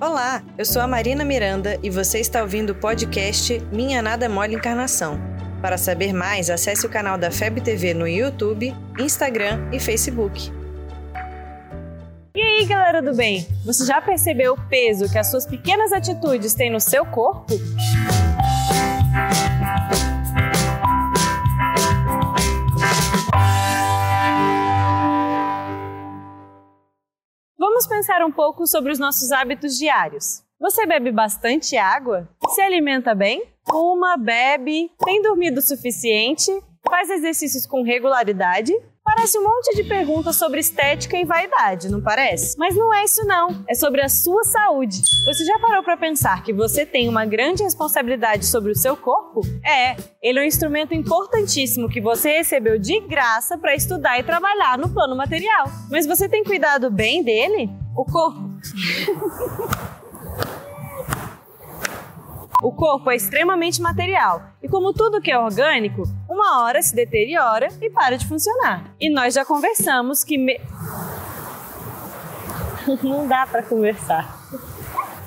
Olá, eu sou a Marina Miranda e você está ouvindo o podcast Minha Nada Mole Encarnação. Para saber mais, acesse o canal da FEB TV no YouTube, Instagram e Facebook. E aí, galera do bem? Você já percebeu o peso que as suas pequenas atitudes têm no seu corpo? Vamos pensar um pouco sobre os nossos hábitos diários. Você bebe bastante água? Se alimenta bem? Uma, bebe, tem dormido o suficiente? Faz exercícios com regularidade? Parece um monte de perguntas sobre estética e vaidade, não parece? Mas não é isso não, é sobre a sua saúde. Você já parou para pensar que você tem uma grande responsabilidade sobre o seu corpo? É, ele é um instrumento importantíssimo que você recebeu de graça para estudar e trabalhar no plano material. Mas você tem cuidado bem dele? O corpo O corpo é extremamente material e, como tudo que é orgânico, uma hora se deteriora e para de funcionar. E nós já conversamos que. Me... Não dá para conversar.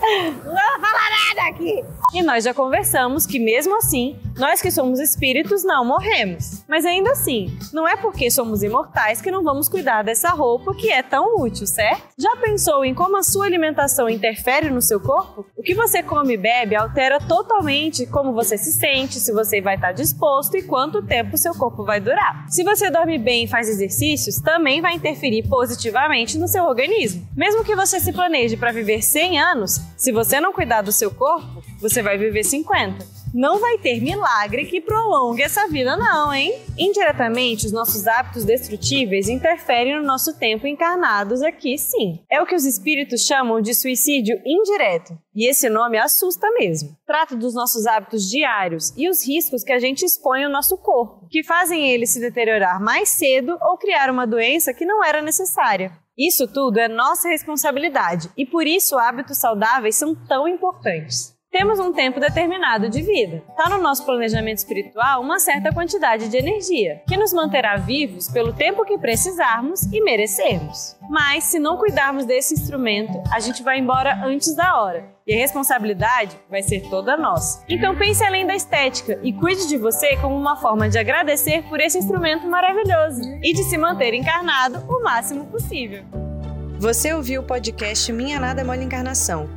Não vou falar nada aqui! E nós já conversamos que, mesmo assim, nós que somos espíritos não morremos. Mas ainda assim, não é porque somos imortais que não vamos cuidar dessa roupa que é tão útil, certo? Já pensou em como a sua alimentação interfere no seu corpo? O que você come e bebe altera totalmente como você se sente, se você vai estar disposto e quanto tempo seu corpo vai durar. Se você dorme bem e faz exercícios, também vai interferir positivamente no seu organismo. Mesmo que você se planeje para viver 100 anos, se você não cuidar do seu corpo, você vai viver 50 não vai ter milagre que prolongue essa vida, não, hein? Indiretamente, os nossos hábitos destrutíveis interferem no nosso tempo encarnados aqui, sim. É o que os espíritos chamam de suicídio indireto. E esse nome assusta mesmo. Trata dos nossos hábitos diários e os riscos que a gente expõe ao nosso corpo, que fazem ele se deteriorar mais cedo ou criar uma doença que não era necessária. Isso tudo é nossa responsabilidade e por isso hábitos saudáveis são tão importantes. Temos um tempo determinado de vida. Está no nosso planejamento espiritual uma certa quantidade de energia, que nos manterá vivos pelo tempo que precisarmos e merecermos. Mas, se não cuidarmos desse instrumento, a gente vai embora antes da hora. E a responsabilidade vai ser toda nossa. Então pense além da estética e cuide de você como uma forma de agradecer por esse instrumento maravilhoso e de se manter encarnado o máximo possível. Você ouviu o podcast Minha Nada Mole Encarnação